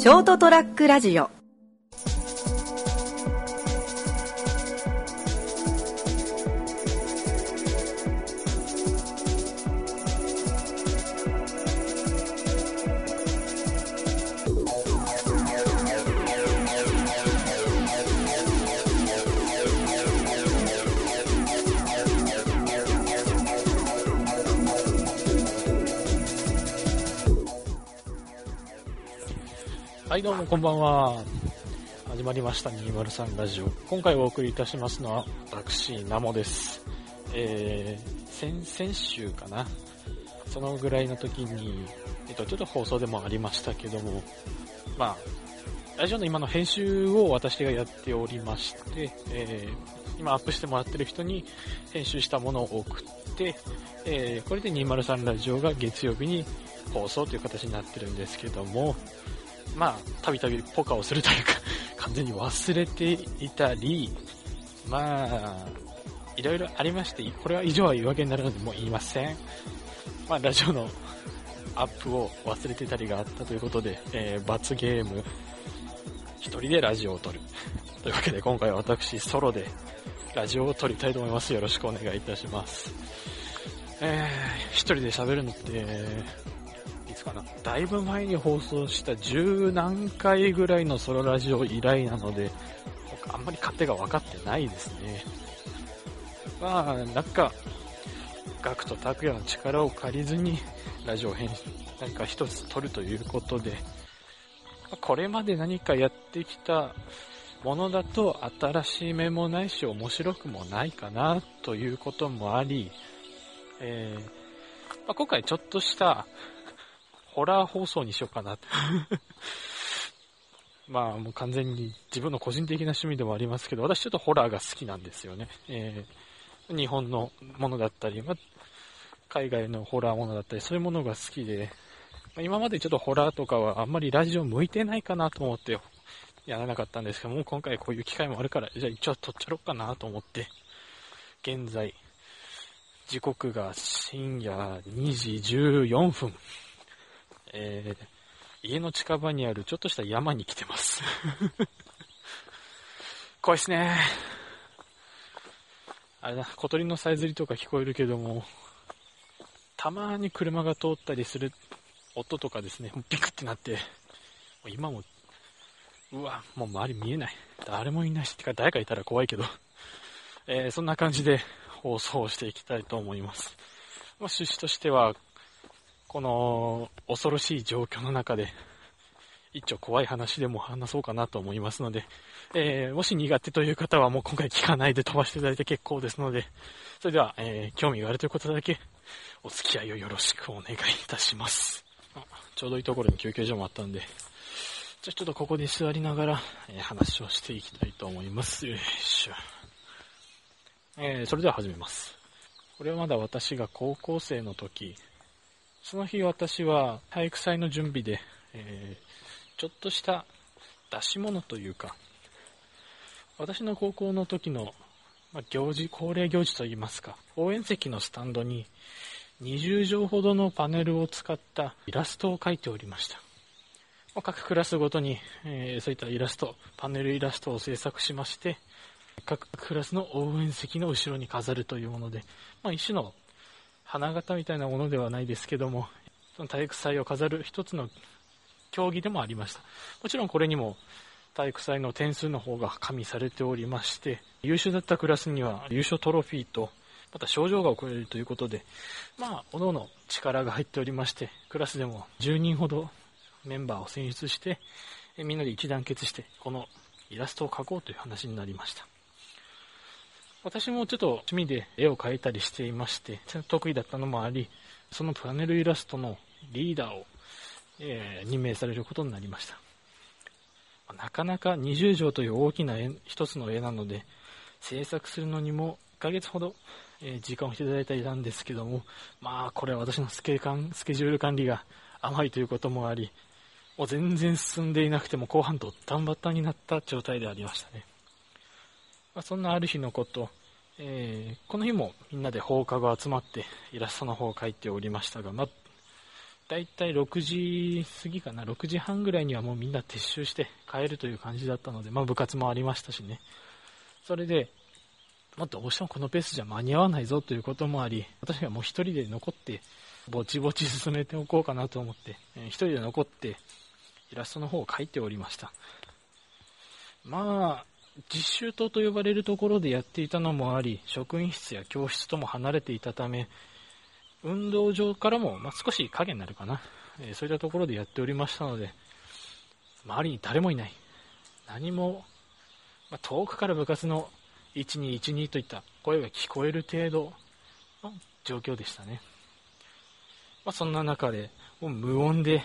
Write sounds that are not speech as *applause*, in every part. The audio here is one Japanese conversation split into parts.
ショートトラックラジオ。はい、どうもこんばんは。始まりました203ラジオ。今回お送りいたしますのは、私、ナモです。えー、先、先週かな。そのぐらいの時に、えっと、ちょっと放送でもありましたけども、まあ、ラジオの今の編集を私がやっておりまして、えー、今アップしてもらってる人に編集したものを送って、えー、これで203ラジオが月曜日に放送という形になってるんですけども、まあ、たびたびポカをするというか、*laughs* 完全に忘れていたり、まあ、いろいろありまして、これは以上は言い訳になるのでもう言いません。まあ、ラジオのアップを忘れてたりがあったということで、えー、罰ゲーム、一人でラジオを撮る。*laughs* というわけで、今回は私、ソロでラジオを撮りたいと思います。よろしくお願いいたします。えー、一人で喋るのって、つかな、だいぶ前に放送した十何回ぐらいのソロラジオ以来なので、僕あんまり勝手が分かってないですね。まあ、なんか、ガクと拓也の力を借りずに、ラジオ編集、何か一つ撮るということで、これまで何かやってきたものだと新しい面もないし面白くもないかなということもあり、えーまあ、今回ちょっとしたホラー放送にしようかな。*laughs* まあもう完全に自分の個人的な趣味でもありますけど、私ちょっとホラーが好きなんですよね。えー、日本のものだったり、ま、海外のホラーものだったり、そういうものが好きで、ま、今までちょっとホラーとかはあんまりラジオ向いてないかなと思ってやらなかったんですけどもう、今回こういう機会もあるから、じゃあ一応撮っちゃろうかなと思って、現在、時刻が深夜2時14分。えー、家の近場にあるちょっとした山に来てます。*laughs* 怖いっすね。あれだ、小鳥のさえずりとか聞こえるけども、たまに車が通ったりする音とかですね、ビクってなって、今も、うわ、もう周り見えない。誰もいないし、てか誰かいたら怖いけど、えー、そんな感じで放送していきたいと思います。まあ、趣旨としては、この恐ろしい状況の中で、*laughs* 一丁怖い話でも話そうかなと思いますので、えー、もし苦手という方はもう今回聞かないで飛ばしていただいて結構ですので、それでは、えー、興味があるということだけ、お付き合いをよろしくお願いいたします。ちょうどいいところに休憩所もあったんで、じゃあちょっとここで座りながら、えー、話をしていきたいと思います。よいしょ。えー、それでは始めます。これはまだ私が高校生の時、その日私は体育祭の準備で、えー、ちょっとした出し物というか、私の高校の時の、ま、行事、恒例行事といいますか、応援席のスタンドに20畳ほどのパネルを使ったイラストを描いておりました。ま、各クラスごとに、えー、そういったイラスト、パネルイラストを制作しまして、各クラスの応援席の後ろに飾るというもので、まあ、一種の花形みたいなものではないですけども、*laughs* その体育祭を飾る一つの競技でもありました。もちろんこれにも体育祭の点数の方が加味されておりまして、優秀だったクラスには優勝トロフィーと、また賞状が送られるということで、まあ、おのおの力が入っておりまして、クラスでも10人ほどメンバーを選出して、みんなで一致団結して、このイラストを描こうという話になりました。私もちょっと趣味で絵を描いたりしていまして、得意だったのもあり、そのパネルイラストのリーダーを、えー、任命されることになりました。なかなか20畳という大きな絵一つの絵なので、制作するのにも1ヶ月ほど、えー、時間をいただいていたんですけども、まあこれは私のスケスケジュール管理が甘いということもあり、もう全然進んでいなくても後半ドッタンバッタンになった状態でありましたね。まあ、そんなある日のこと、えー、この日もみんなで放課後集まってイラストの方を描いておりましたが、ま、だいたい6時過ぎかな、6時半ぐらいにはもうみんな撤収して帰るという感じだったので、まあ部活もありましたしね。それで、もうどうしてもこのペースじゃ間に合わないぞということもあり、私がもう一人で残って、ぼちぼち進めておこうかなと思って、えー、一人で残って、イラストの方を描いておりました。まあ、実習棟と呼ばれるところでやっていたのもあり、職員室や教室とも離れていたため、運動場からも、まあ、少し影になるかな、えー、そういったところでやっておりましたので、周りに誰もいない。何も、まあ、遠くから部活の1212といった声が聞こえる程度の状況でしたね。まあ、そんな中で、もう無音で、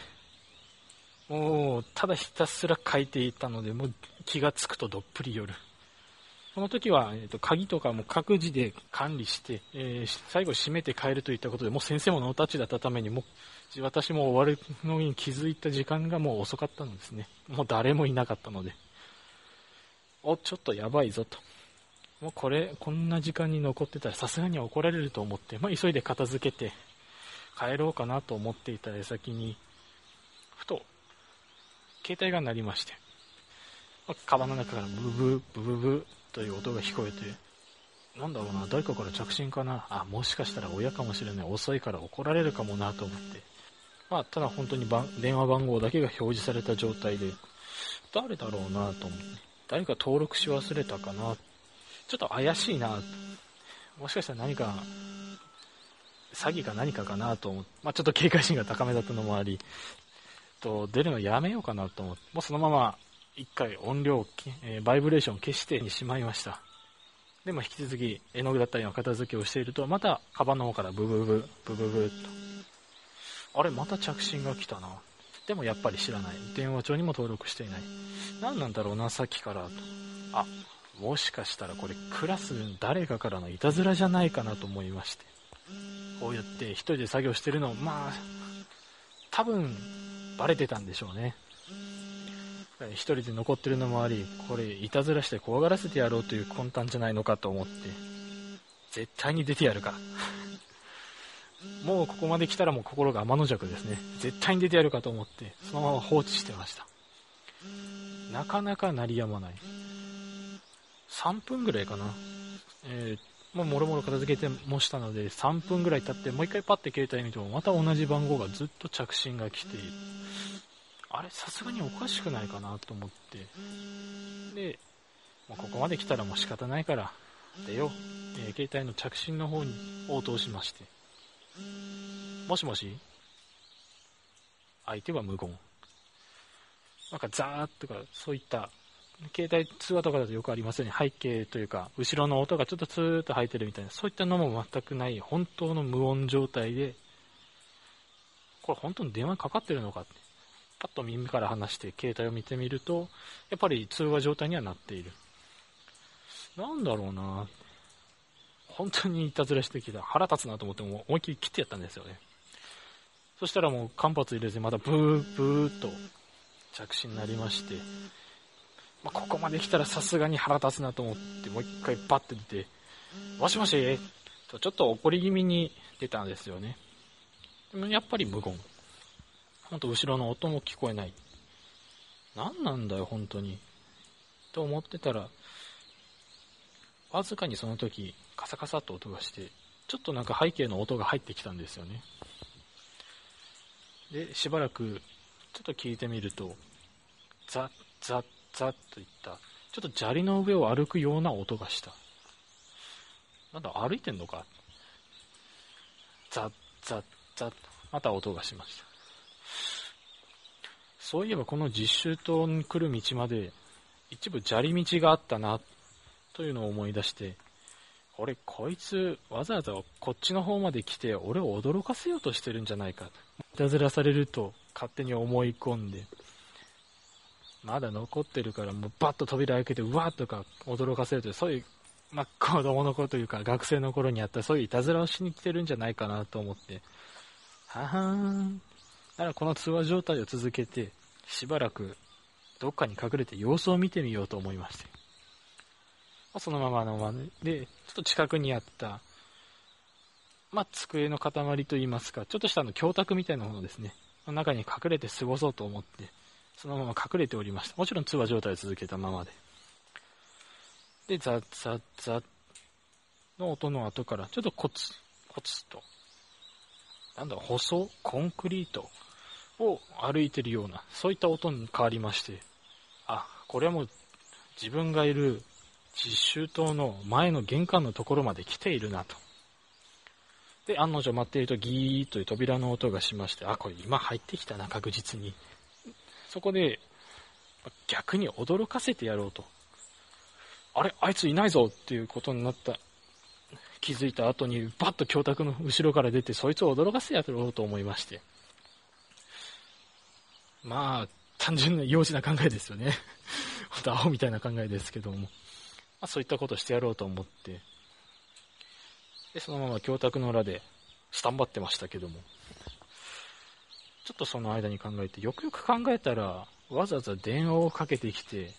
もう、ただひたすら書いていたので、もう気がつくとどっぷり夜。その時は、えーと、鍵とかも各自で管理して、えー、最後閉めて帰るといったことで、もう先生もノータッチだったために、もう私も終わるのに気づいた時間がもう遅かったのですね。もう誰もいなかったので。お、ちょっとやばいぞと。もうこれ、こんな時間に残ってたらさすがに怒られると思って、まあ、急いで片付けて帰ろうかなと思っていた矢先に、ふと、携帯が鳴りまして、ま、カバンの中からブブブブブという音が聞こえて、なんだろうな、誰かから着信かな、あ、もしかしたら親かもしれない、遅いから怒られるかもなと思って、まあ、ただ本当に電話番号だけが表示された状態で、誰だろうなと思って、誰か登録し忘れたかな、ちょっと怪しいな、もしかしたら何か、詐欺か何かかなと思って、まあ、ちょっと警戒心が高めだったのもあり、と出るのやめようかなと思って、もうそのまま一回音量、えー、バイブレーションを消してにしまいました。でも引き続き絵の具だったりの片付けをしていると、またカバンの方からブブブ、ブブブと。あれ、また着信が来たな。でもやっぱり知らない。電話帳にも登録していない。何なんだろうな、さっきからと。あ、もしかしたらこれクラス誰かからのいたずらじゃないかなと思いまして。こうやって一人で作業してるの、まあ、多分バレてたんでしょうね。一人で残ってるのもあり、これ、いたずらして怖がらせてやろうという魂胆じゃないのかと思って、絶対に出てやるか。もうここまで来たらもう心が天の弱ですね。絶対に出てやるかと思って、そのまま放置してました。なかなか鳴りやまない。3分ぐらいかな。えー、もうもろもろ片付けてもしたので、3分ぐらい経って、もう一回パッて携帯見ても、また同じ番号がずっと着信が来て。あれ、さすがにおかしくないかなと思って、で、もうここまで来たらもう仕方ないから、出よう。えー、携帯の着信の方に応答しまして、もしもし相手は無言。なんかザーッとか、そういった、携帯通話とかだとよくありますよね。背景というか、後ろの音がちょっとツーッと入ってるみたいな、そういったのも全くない、本当の無音状態で、これ本当に電話かかってるのかって。パッと耳から離して携帯を見てみると、やっぱり通話状態にはなっている。なんだろうな本当にいたずらしてきた。腹立つなと思っても思いっきり切ってやったんですよね。そしたらもう間髪入れずにまたブーブーっと着信になりまして、まあ、ここまで来たらさすがに腹立つなと思ってもう一回パッて出て、もしもしとちょっと怒り気味に出たんですよね。でもやっぱり無言。ほんと後ろの音も聞こえない。何なんだよ、本当に。と思ってたら、わずかにその時、カサカサと音がして、ちょっとなんか背景の音が入ってきたんですよね。で、しばらく、ちょっと聞いてみると、ザッザッザッといった、ちょっと砂利の上を歩くような音がした。なんだ、歩いてんのかザッザッザッと、また音がしました。そういえばこの実習棟に来る道まで一部砂利道があったなというのを思い出して俺こいつわざわざこっちの方まで来て俺を驚かせようとしてるんじゃないかいたずらされると勝手に思い込んでまだ残ってるからもうバッと扉開けてうわっとか驚かせるというそういうまあ、子供の頃というか学生の頃にあったそういういたずらをしに来てるんじゃないかなと思ってははーんだからこの通話状態を続けて、しばらくどっかに隠れて様子を見てみようと思いまして。そのままのままで、ちょっと近くにあった、まあ、机の塊といいますか、ちょっとしたあの、教卓みたいなものですね。の中に隠れて過ごそうと思って、そのまま隠れておりました。もちろん通話状態を続けたままで。で、ザッザッザッの音の後から、ちょっとコツ、コツと、なんだろう、舗装コンクリートを歩いてるような、そういった音に変わりまして、あ、これはもう自分がいる実習棟の前の玄関のところまで来ているなと。で、案の定待っているとギーッという扉の音がしまして、あ、これ今入ってきたな、確実に。そこで、逆に驚かせてやろうと。あれあいついないぞっていうことになった、気づいた後に、バッと教託の後ろから出て、そいつを驚かせてやろうと思いまして。まあ、単純な幼児な考えですよね。*laughs* ほんとアホみたいな考えですけども。まあ、そういったことをしてやろうと思って、で、そのまま教託の裏でスタンバってましたけども、ちょっとその間に考えて、よくよく考えたら、わざわざ電話をかけてきて、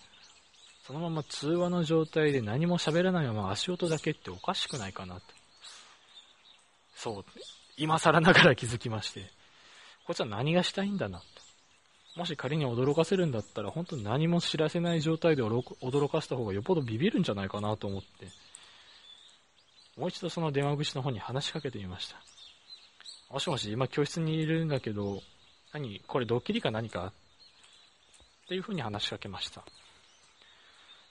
そのまま通話の状態で何も喋らないまま足音だけっておかしくないかなと。そう、今更ながら気づきまして、こいつは何がしたいんだなと。もし仮に驚かせるんだったら、本当に何も知らせない状態で驚かせた方がよっぽどビビるんじゃないかなと思って、もう一度その電話口の方に話しかけてみました。もしもし、今教室にいるんだけど、何これドッキリか何かっていう風に話しかけました。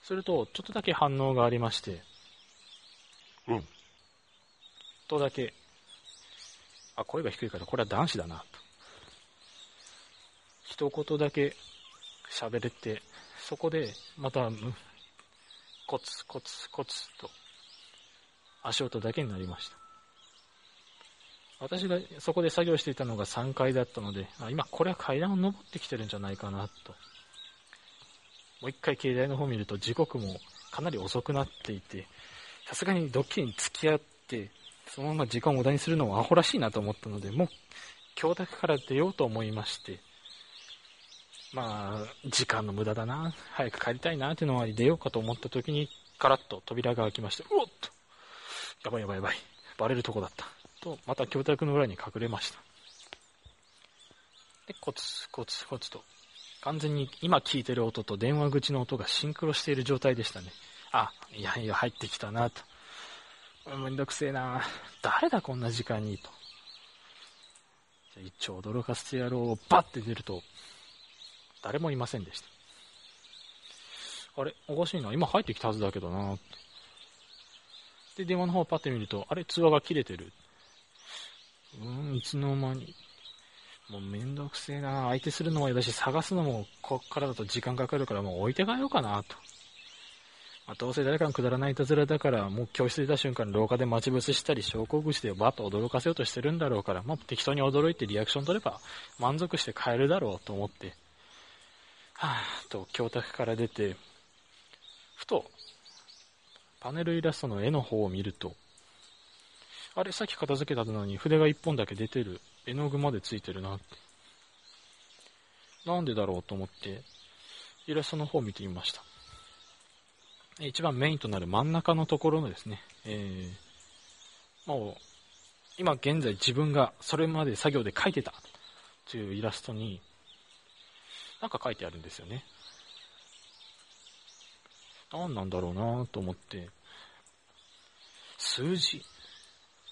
すると、ちょっとだけ反応がありまして、うん。とだけ、あ、声が低いからこれは男子だな、と。一言だけ喋れて、そこでまた、むコツコツコツと、足音だけになりました。私がそこで作業していたのが3階だったので、あ今これは階段を登ってきてるんじゃないかなと。もう一回携帯の方を見ると時刻もかなり遅くなっていて、さすがにドッキリに付き合って、そのまま時間を無駄にするのはアホらしいなと思ったので、もう、教託から出ようと思いまして、まあ、時間の無駄だな、早く帰りたいなっていうのは出ようかと思った時に、カラッと扉が開きまして、うおっとやばいやばいやばい。バレるとこだった。と、また教託の裏に隠れました。で、コツコツコツと、完全に今聞いてる音と電話口の音がシンクロしている状態でしたね。あ、いやいや、入ってきたなと。めんどくせえな誰だこんな時間にと。じゃ一応驚かせてやろう。バッて出ると、誰もいませんでした。あれおかしいな。今入ってきたはずだけどな。で、電話の方をパッて見ると、あれ通話が切れてる。うん、いつの間に。もうめんどくせえな相手するのも嫌だし、探すのもこっからだと時間かかるからもう置いて帰ろうかなと。まあ、どうせ誰かのくだらないいたずらだから、もう教室出た瞬間廊下で待ち伏せしたり、昇降口でバッと驚かせようとしてるんだろうから、もう適当に驚いてリアクション取れば満足して帰るだろうと思って、はぁと教託から出て、ふと、パネルイラストの絵の方を見ると、あれ、さっき片付けたのに筆が一本だけ出てる。絵の具までついてるなって。なんでだろうと思って、イラストの方を見てみました。一番メインとなる真ん中のところのですね、えー、もう、今現在自分がそれまで作業で描いてたというイラストに、なんか書いてあるんですよね。何なんだろうなと思って、数字、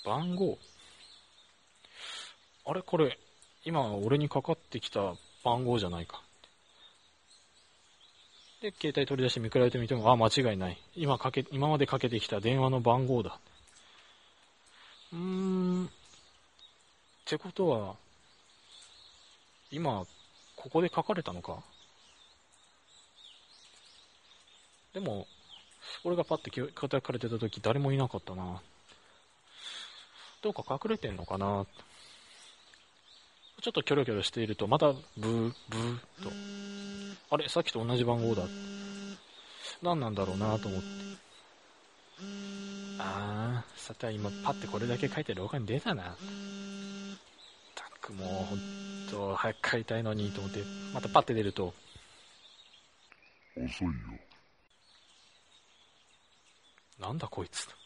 番号、あれ？これ、今俺にかかってきた番号じゃないか。で、携帯取り出して見比べてみても、あ、間違いない。今かけ、今までかけてきた電話の番号だ。うーん。ってことは、今、ここで書かれたのか？でも、俺がパッて書かれてた時誰もいなかったな。どうか隠れてんのかなちょっとキョロキョロしていると、またブー、ブーと。あれさっきと同じ番号だ。何なんだろうなと思って。あー、さては今パッてこれだけ書いて廊下に出たな。たくもうほんと早く帰りたいのにと思って、またパッて出ると、遅いよ。なんだこいつと。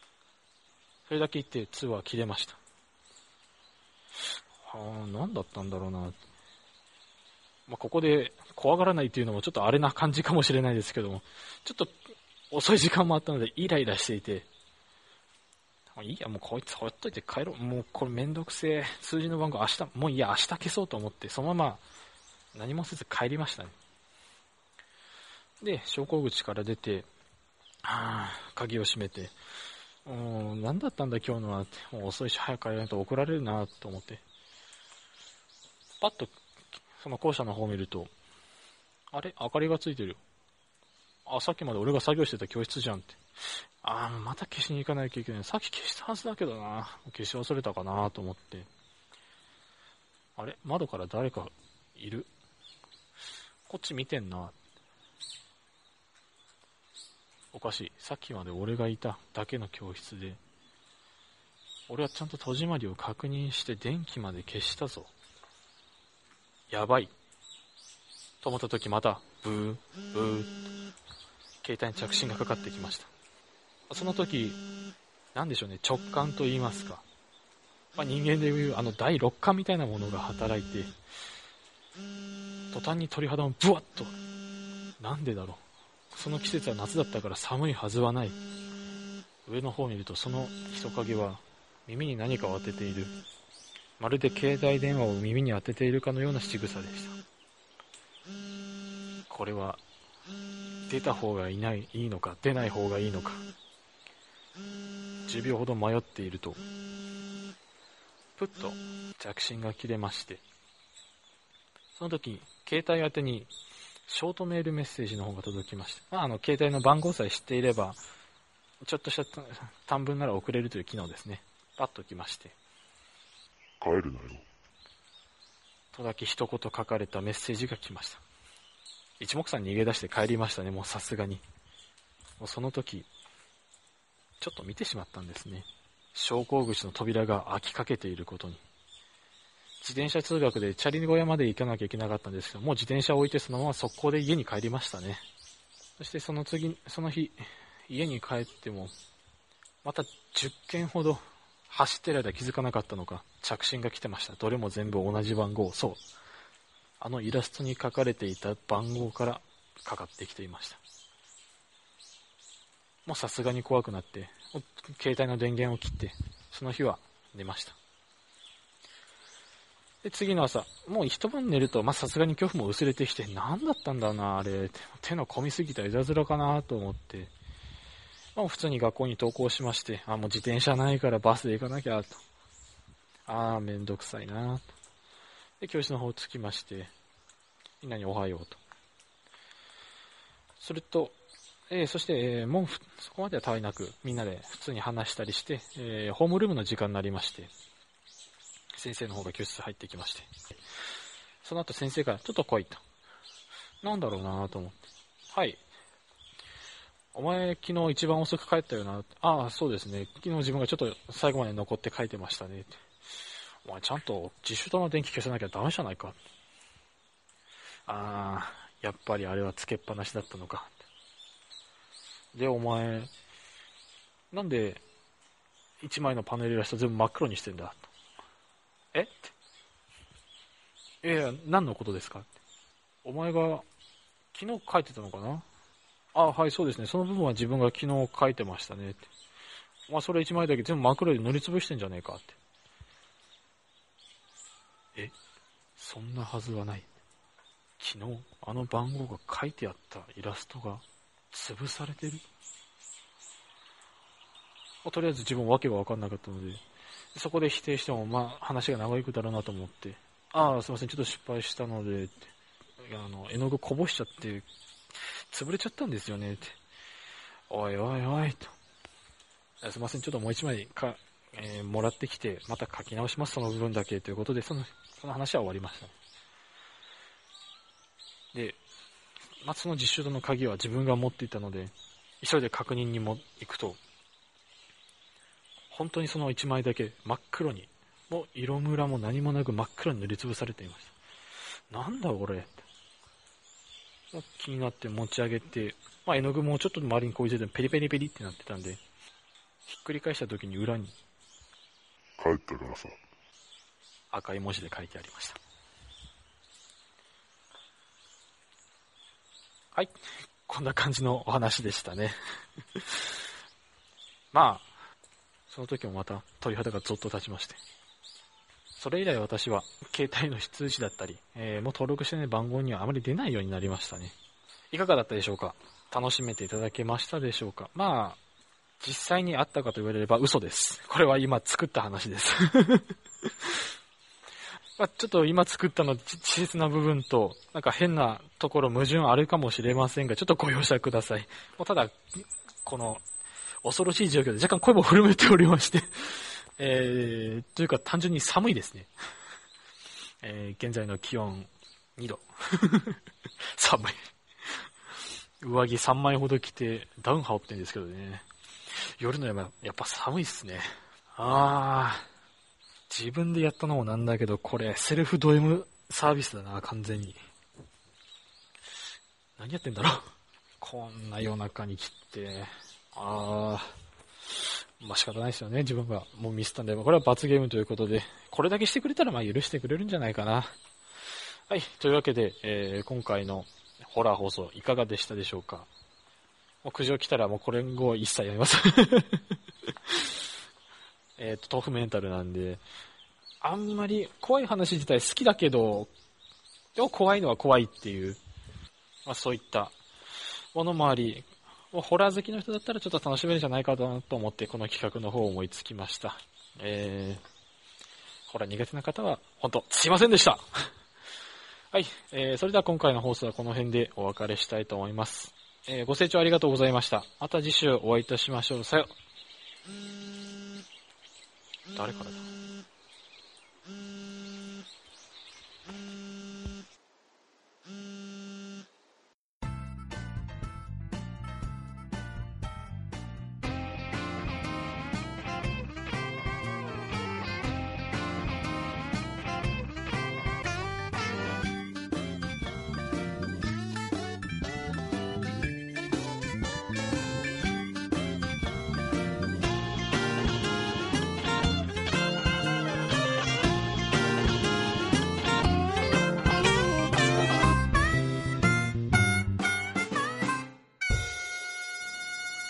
それだけ言って通話切れました。はあ、何だったんだろうな。まあ、ここで怖がらないというのもちょっとあれな感じかもしれないですけども、ちょっと遅い時間もあったのでイライラしていて、いいや、もうこいつほっといて帰ろう。もうこれめんどくせえ。数字の番号明日、もういいや、明日消そうと思って、そのまま何もせず帰りましたね。で、昇降口から出て、はぁ、鍵を閉めて、うん、何だったんだ今日のはって、もう遅いし早く帰らないと怒られるなと思って、パッとその校舎の方を見ると、あれ？明かりがついてるよ。あ、さっきまで俺が作業してた教室じゃんって。ああ、また消しに行かなきゃいけない。さっき消したはずだけどな。消し忘れたかなと思って。あれ？窓から誰かいる？こっち見てんな。おかしい。さっきまで俺がいただけの教室で、俺はちゃんと戸締まりを確認して電気まで消したぞ。やばい。と思った時また、ブー、ブー、携帯に着信がかかってきました。その時、なんでしょうね、直感と言いますか。まあ、人間でいうあの第六感みたいなものが働いて、途端に鳥肌もブワッと。なんでだろう。その季節は夏だったから寒いはずはない。上の方を見るとその人影は耳に何かを当てている。まるで携帯電話を耳に当てているかのような仕草でした。これは出た方がいないいいのか出ない方がいいのか10秒ほど迷っていると、ぷっと着信が切れまして、その時、携帯宛てにショートメールメッセージの方が届きました。まあ、あの、携帯の番号さえ知っていれば、ちょっとした短文なら送れるという機能ですね。パッと来まして。帰るなよ。とだけ一言書かれたメッセージが来ました。一目散逃げ出して帰りましたね、もうさすがに。もうその時、ちょっと見てしまったんですね。昇降口の扉が開きかけていることに。自転車通学でチャリ小屋まで行かなきゃいけなかったんですけど、もう自転車を置いてそのまま速攻で家に帰りましたね。そしてその次、その日、家に帰っても、また10件ほど走ってる間気づかなかったのか、着信が来てました。どれも全部同じ番号。そう。あのイラストに書かれていた番号からかかってきていました。もうさすがに怖くなって、携帯の電源を切って、その日は寝ました。で、次の朝、もう一晩寝ると、まさすがに恐怖も薄れてきて、何だったんだな、あれ。手の込みすぎたいたずらかなと思って、まあ、普通に学校に登校しまして、あ、もう自転車ないからバスで行かなきゃ、と。ああ、めんどくさいな、と。で、教室の方着きまして、みんなにおはようと。すると、えー、そして、えー、もうそこまではたわいなく、みんなで普通に話したりして、えー、ホームルームの時間になりまして、先生の方が教室入ってきまして、その後先生から、ちょっと来いと。なんだろうなと思って。はい。お前、昨日一番遅く帰ったよな。ああ、そうですね。昨日自分がちょっと最後まで残って書いてましたね。お前、ちゃんと自主灯の電気消さなきゃダメじゃないか。ああ、やっぱりあれはつけっぱなしだったのか。で、お前、なんで、1枚のパネルイラスト全部真っ黒にしてんだえ？って。いや何のことですか？お前が、昨日書いてたのかな？あ、はい、そうですね。その部分は自分が昨日書いてましたねって。それ1枚だけ全部真っ黒で塗りつぶしてんじゃねえかって。え？そんなはずはない。昨日、あの番号が書いてあったイラストが潰されてる、とりあえず自分わけが分かんなかったので、そこで否定しても、まあ、話が長いくだろうなと思って、ああ、すいません、ちょっと失敗したので、あの、絵の具こぼしちゃって、潰れちゃったんですよね、って。おいおいおい、と。すいません、ちょっともう一枚か、えー、もらってきて、また書き直します、その部分だけ、ということで、その、その話は終わりました。で、まあ、その実習の鍵は自分が持っていたので、急いで確認にも行くと、本当にその1枚だけ真っ黒に、もう色ムラも何もなく真っ黒に塗りつぶされていました。なんだこれ気になって持ち上げて、まあ、絵の具もちょっと周りにこういうペリペリペリってなってたんで、ひっくり返した時に裏に、帰ったからさ。赤い文字で書いてありました。はい。こんな感じのお話でしたね。*laughs* まあ、その時もまた鳥肌がゾッと立ちまして。それ以来私は携帯の非通知だったり、えー、もう登録してない番号にはあまり出ないようになりましたね。いかがだったでしょうか？楽しめていただけましたでしょうか？まあ、実際にあったかと言われれば嘘です。これは今作った話です。*laughs* ま、ちょっと今作ったの稚拙な部分と、なんか変なところ矛盾あるかもしれませんが、ちょっとご容赦ください。もうただ、この、恐ろしい状況で若干声も震えておりまして、*laughs* えー、というか単純に寒いですね。*laughs* えー、現在の気温2度。*laughs* 寒い。上着3枚ほど着てダウン羽織ってんですけどね。夜の山、やっぱ寒いっすね。あー。自分でやったのもなんだけど、これ、セルフド M サービスだな、完全に。何やってんだろう。こんな夜中に切って。あー。まあ、仕方ないですよね、自分がもうミスったんで。これは罰ゲームということで、これだけしてくれたらまあ許してくれるんじゃないかな。はい、というわけで、えー、今回のホラー放送いかがでしたでしょうかもう苦情来たらもうこれ後一切やめます。*laughs* えっと、豆腐メンタルなんで、あんまり怖い話自体好きだけど、でも怖いのは怖いっていう、まあそういったものもあり、ホラー好きの人だったらちょっと楽しめるんじゃないかなと思ってこの企画の方を思いつきました。えー、ホラー苦手な方は本当すいませんでした *laughs* はい、えー、それでは今回の放送はこの辺でお別れしたいと思います。えー、ご清聴ありがとうございました。また次週お会いいたしましょう。さよ。誰からだ？